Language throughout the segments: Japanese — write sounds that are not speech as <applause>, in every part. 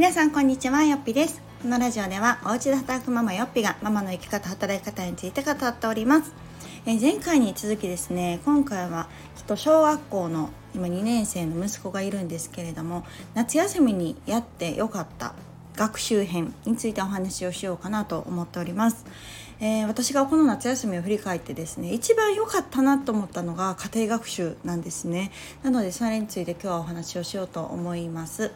皆さんこんにちはよっぴです。このラジオではお家で働くママよっぴがママの生き方働き方について語っております。え前回に続きですね今回はきっと小学校の今2年生の息子がいるんですけれども夏休みにやってよかった学習編についてお話をしようかなと思っております、えー、私がこの夏休みを振り返ってですね一番良かったなと思ったのが家庭学習なんですね。なのでそれについて今日はお話をしようと思います、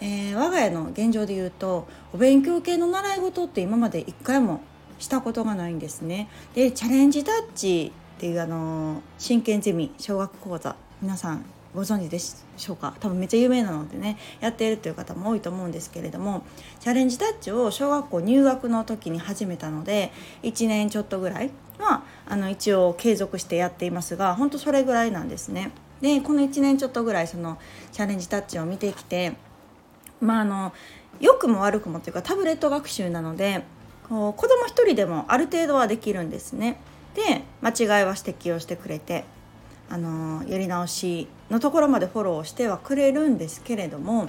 えー、我が家の現状で言うとお勉強系の習い事って今まで一回もしたことがないんですね。でチャレンジタッチっていうあの真剣ゼミ小学講座皆さんご存知でしょうか？多分めっちゃ有名なのでねやっているという方も多いと思うんですけれどもチャレンジタッチを小学校入学の時に始めたので1年ちょっとぐらいはあの一応継続してやっていますが本当それぐらいなんですね。でこの1年ちょっとぐらいそのチャレンジタッチを見てきてまああの良くも悪くもというかタブレット学習なのでこう子供一人でもある程度はできるんですね。で間違いは指摘をしてくれてあのやり直しのところまでフォローしてはくれるんですけれども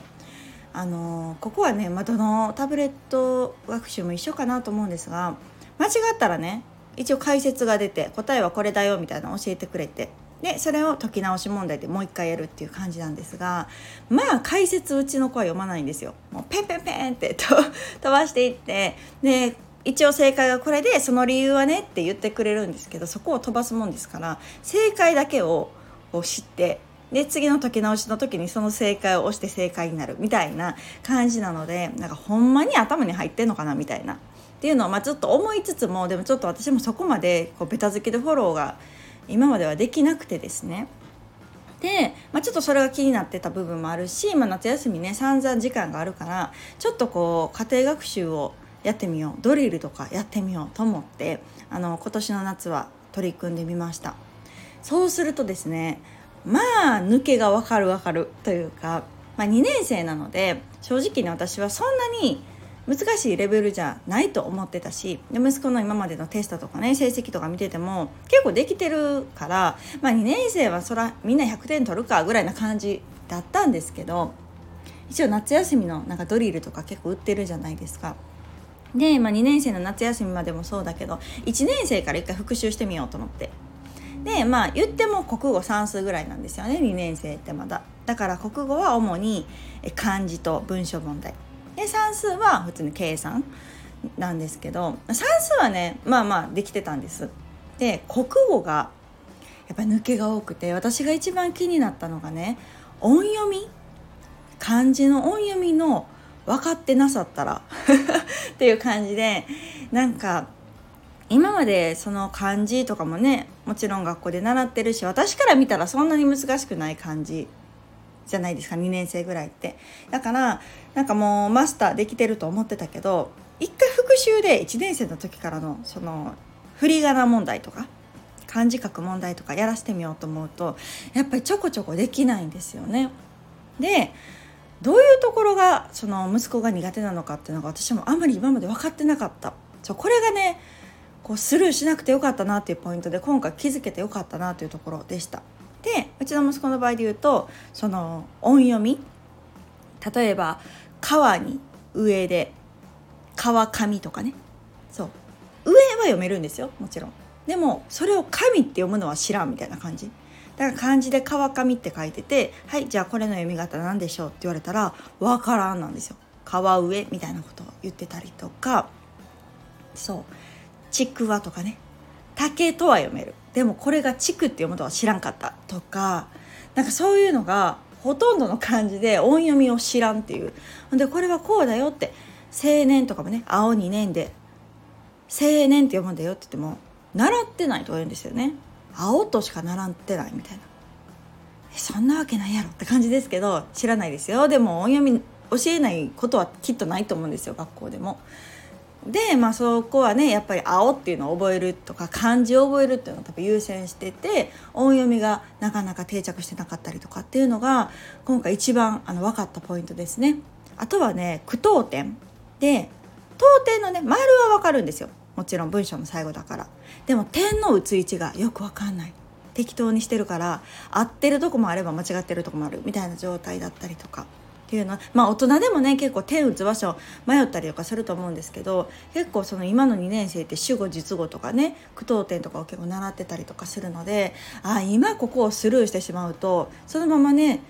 あのここはね、まあ、どのタブレット学習も一緒かなと思うんですが間違ったらね一応解説が出て答えはこれだよみたいなの教えてくれてでそれを解き直し問題でもう一回やるっていう感じなんですがまあ解説うちの子は読まないんですよ。もうペンペンペンってと <laughs> 飛ばしていってで一応正解がこれでその理由はねって言ってくれるんですけどそこを飛ばすもんですから正解だけを知ってで次の解き直しの時にその正解を押して正解になるみたいな感じなのでなんかほんまに頭に入ってんのかなみたいな。っていうのをまあちょっと思いつつもでもちょっと私もそこまでこうベタ付きでフォローが今まではできなくてですね。で、まあ、ちょっとそれが気になってた部分もあるし、まあ、夏休みね散々時間があるからちょっとこう家庭学習をやってみようドリルとかやってみようと思ってあの今年の夏は取り組んでみました。そうするとですねまあ抜けがわかるわかるというか、まあ、2年生なので正直に私はそんなに難しいレベルじゃないと思ってたしで息子の今までのテストとかね成績とか見てても結構できてるから、まあ、2年生はそらみんな100点取るかぐらいな感じだったんですけど一応夏休みのなんかドリルとか結構売ってるじゃないですか。で、まあ、2年生の夏休みまでもそうだけど1年生から一回復習してみようと思ってでまあ言っても国語算数ぐらいなんですよね2年生ってまだ。だから国語は主に漢字と文章問題。で算数は普通に計算なんですけど算数はねまあまあできてたんです。で国語がやっぱ抜けが多くて私が一番気になったのがね音読み。漢字の音読みの分かってなさったら <laughs> っていう感じでなんか今までその漢字とかもねもちろん学校で習ってるし私から見たらそんなに難しくない漢字じゃないですか2年生ぐらいってだからなんかもうマスターできてると思ってたけど一回復習で1年生の時からのその振り仮名問題とか漢字書く問題とかやらせてみようと思うとやっぱりちょこちょこできないんですよね。でどういうところがその息子が苦手なのかっていうのが私もあんまり今まで分かってなかったそうこれがねこうスルーしなくてよかったなっていうポイントで今回気づけてよかったなというところでした。でうちの息子の場合で言うとその音読み。例えば「川に上で川上」とかね。そう。上は読めるんですよもちろん。でもそれを「神」って読むのは知らんみたいな感じ。だから漢字で川上って書いてて「はいじゃあこれの読み方何でしょう?」って言われたら「わからん」なんですよ。川上みたいなことを言ってたりとか。そう「ちくわ」とかね「竹」とは読める。でもこれが「ちく」って読むとは知らんかったとかなんかそういうのがほとんどの漢字で音読みを知らんっていう。でこれはこうだよって「青年」とかもね「青2年」で「青年」って読むんだよって言っても習ってないとか言うんですよね。青としか習ってないみたいな。そんなわけないやろって感じですけど知らないですよ。でも音読み教えないことはきっとないと思うんですよ学校でも。でまあそこはねやっぱり「青」っていうのを覚えるとか漢字を覚えるっていうのを多分優先してて音読みがなかなか定着してなかったりとかっていうのが今回一番あの分かったポイントですね。あとはね句読点。で当点のね丸は分かるんですよ。もちろん文章の最後だから。でも点の打つ位置がよく分かんない。適当にしてるから合ってるとこもあれば間違ってるとこもあるみたいな状態だったりとか。っていうのはまあ大人でもね結構手打つ場所迷ったりとかすると思うんですけど結構その今の2年生って主語実語とかね句読点とかを結構習ってたりとかするのであ今ここをスルーしてしまうとそのままね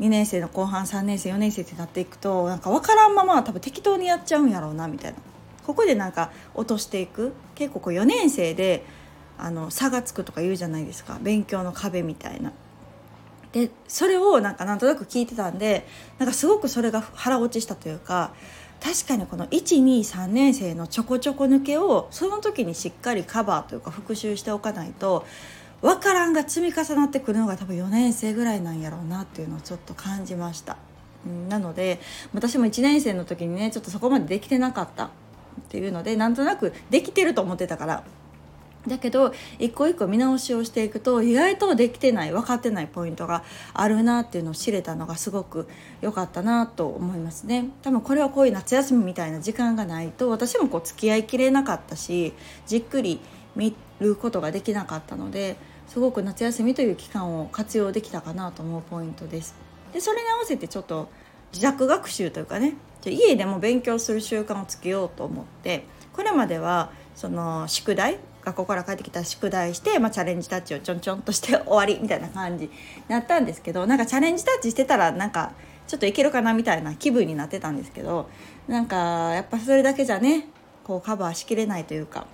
2年生の後半3年生4年生ってなっていくとなんか分からんまま多分適当にやっちゃうんやろうなみたいな。ここでなんか落としていく。結構こう4年生であの差がつくとか言うじゃないですか。勉強の壁みたいな。でそれをなんかなんとなく聞いてたんでなんかすごくそれが腹落ちしたというか確かにこの123年生のちょこちょこ抜けをその時にしっかりカバーというか復習しておかないと分からんが積み重なってくるのが多分4年生ぐらいなんやろうなっていうのをちょっと感じました。なので私も1年生の時にねちょっとそこまでできてなかったっていうのでなんとなくできてると思ってたからだけど一個一個見直しをしていくと意外とできてない分かってないポイントがあるなっていうのを知れたのがすごく良かったなと思いますね。多分これはこういう夏休みみたいな時間がないと私もこう付き合いきれなかったしじっくり見ることができなかったのですごく夏休みという期間を活用できたかなと思うポイントです。でそれに合わせてちょっと自宅学習というかね家でも勉強する習慣をつけようと思ってこれまではその宿題学校から帰ってきた宿題して、まあ、チャレンジタッチをちょんちょんとして終わりみたいな感じになったんですけどなんかチャレンジタッチしてたらなんかちょっといけるかなみたいな気分になってたんですけどなんかやっぱそれだけじゃねこうカバーしきれないというか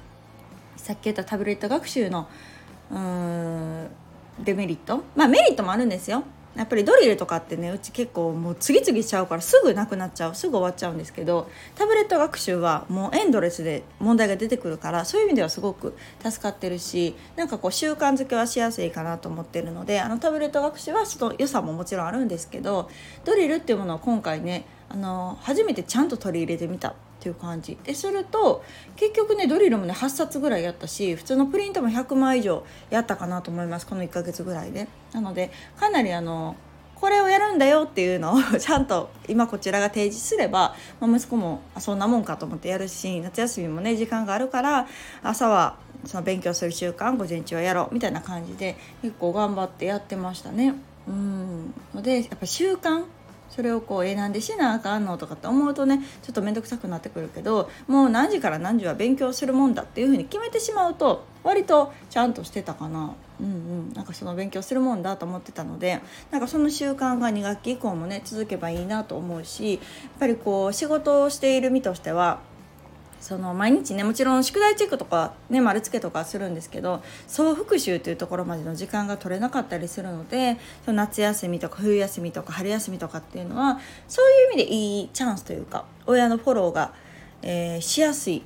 さっき言ったタブレット学習のうーんデメリット？まあメリットもあるんですよ。やっぱりドリルとかってねうち結構もう次々しちゃうからすぐなくなっちゃうすぐ終わっちゃうんですけどタブレット学習はもうエンドレスで問題が出てくるからそういう意味ではすごく助かってるしなんかこう習慣づけはしやすいかなと思ってるのであのタブレット学習はその良さももちろんあるんですけどドリルっていうものを今回ねあの初めてちゃんと取り入れてみた。っていう感じ。ですると結局ねドリルもね8冊ぐらいやったし普通のプリントも100枚以上やったかなと思います。この1ヶ月ぐらいで。なのでかなりあのこれをやるんだよっていうのを <laughs> ちゃんと今こちらが提示すれば、まあ、息子もそんなもんかと思ってやるし夏休みもね時間があるから朝はその勉強する習慣午前中はやろうみたいな感じで結構頑張ってやってましたね。うん。のでやっぱ習慣それをこうえなんでしなあかんのとかって思うとねちょっと面倒くさくなってくるけどもう何時から何時は勉強するもんだっていうふうに決めてしまうと割とちゃんとしてたかな。うんうん。なんかその勉強するもんだと思ってたのでなんかその習慣が2学期以降もね続けばいいなと思うしやっぱりこう仕事をしている身としてはその毎日ねもちろん宿題チェックとかね丸付けとかするんですけど総復習というところまでの時間が取れなかったりするのでその夏休みとか冬休みとか春休みとかっていうのはそういう意味でいいチャンスというか親のフォローが、えー、しやすい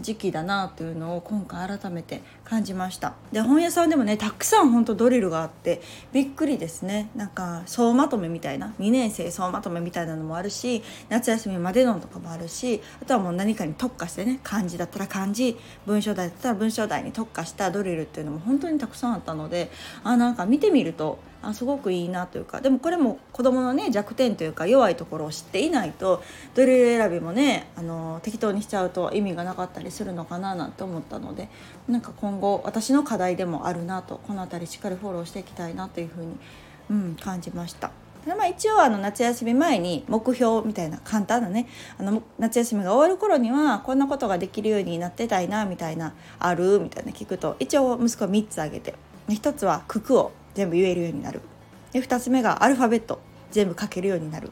時期だなというのを今回改めて感じました。で本屋さんでもねたくさん本当ドリルがあってびっくりですね。なんか総まとめみたいな2年生総まとめみたいなのもあるし夏休みまでのとかもあるしあとはもう何かに特化してね漢字だったら漢字文章題だったら文章題に特化したドリルっていうのも本当にたくさんあったのであなんか見てみるとあすごくいいなというかでもこれも子どものね弱点というか弱いところを知っていないとドリル選びもねあの適当にしちゃうと意味がなかったりするのかななんて思ったのでなんか今後私の課題でもあるなとこの辺りしっかりフォローしていきたいなというふうに、うん、感じました。でまあ、一応あの夏休み前に目標みたいな簡単なねあの夏休みが終わる頃にはこんなことができるようになってたいなみたいなある？みたいな聞くと一応息子は3つあげて1つは九九を全部言えるようになる。で2つ目がアルファベット。全部書けるようになる。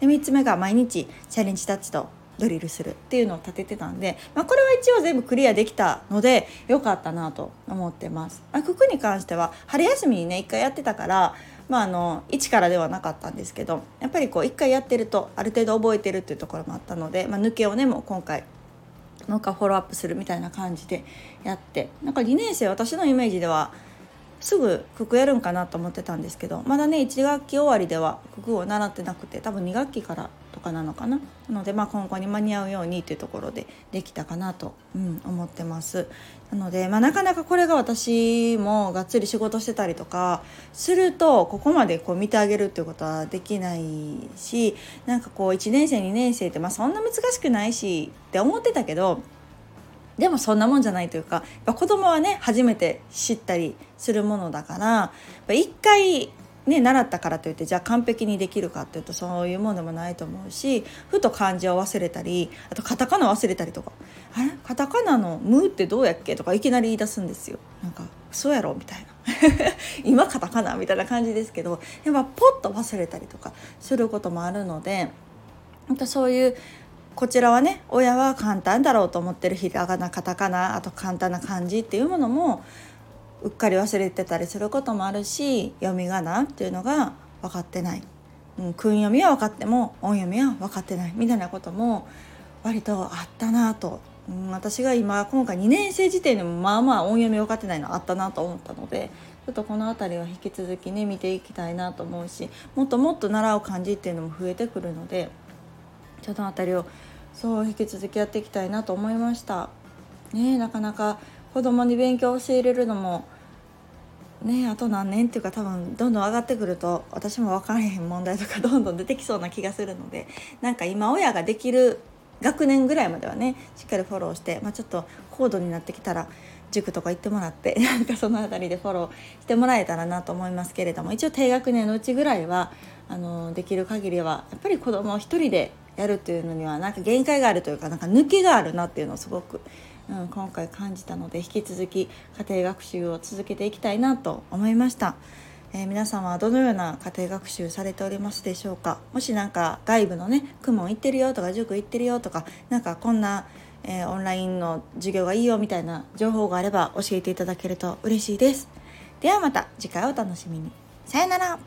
で3つ目が毎日チャレンジタッチとドリルする。っていうのを立ててたんで、まあ、これは一応全部クリアできたので良かったなと思ってます。まあ、ククに関しては春休みにね1回やってたからまあ、あの一からではなかったんですけどやっぱりこう一回やってるとある程度覚えてるっていうところもあったので、まあ、抜けをねもう今回もう一回フォローアップするみたいな感じでやってなんか2年生私のイメージではすぐ九九やるんかなと思ってたんですけどまだね1学期終わりでは九九を習ってなくて多分2学期からとかなのかな？なので、まあ、今後に間に合うようにというところでできたかなと、うん、思ってます。なので、まあ、なかなかこれが私もがっつり仕事してたりとかするとここまでこう見てあげるっていうことはできないしなんかこう1年生2年生って、まあ、そんな難しくないしって思ってたけどでもそんなもんじゃないというかやっぱ子供はね初めて知ったりするものだから一回ね、習ったからといってじゃあ完璧にできるかっていうとそういうものでもないと思うしふと漢字を忘れたりあとカタカナ忘れたりとか「あれ？カタカナの「ム」ってどうやっけ?」とかいきなり言い出すんですよ。なんかそうやろみたいな <laughs> 今カタカナみたいな感じですけどやっぱポッと忘れたりとかすることもあるので本当そういうこちらはね親は簡単だろうと思ってるひらがなカタカナあと簡単な漢字っていうものもうっかり忘れてたりすることもあるし読み仮名っていうのが分かってない、うん、訓読みは分かっても音読みは分かってない。みたいなことも割とあったなと、うん、私が今今回2年生時点でもまあまあ音読み分かってないのあったなと思ったのでちょっとこの辺りは引き続きね見ていきたいなと思うしもっともっと習う漢字っていうのも増えてくるのでその辺りをそう引き続きやっていきたいなと思いました。ねなかなか子供に勉強を教えれるのもねあと何年っていうか多分どんどん上がってくると私も分からへん問題とかどんどん出てきそうな気がするのでなんか今親ができる学年ぐらいまではねしっかりフォローして、まあ、ちょっと高度になってきたら塾とか行ってもらって <laughs> なんかその辺りでフォローしてもらえたらなと思いますけれども一応低学年のうちぐらいはあのできる限りはやっぱり子供を一人でやるっていうのにはなんか限界があるというかなんか抜けがあるなっていうのをすごくうん、今回感じたので引き続き家庭学習を続けていきたいなと思いました。えー、皆様はどのような家庭学習されておりますでしょうか？もし何か外部のね公文行ってるよとか塾行ってるよとか何かこんな、えー、オンラインの授業がいいよみたいな情報があれば教えていただけると嬉しいです。ではまた次回お楽しみに。さよなら。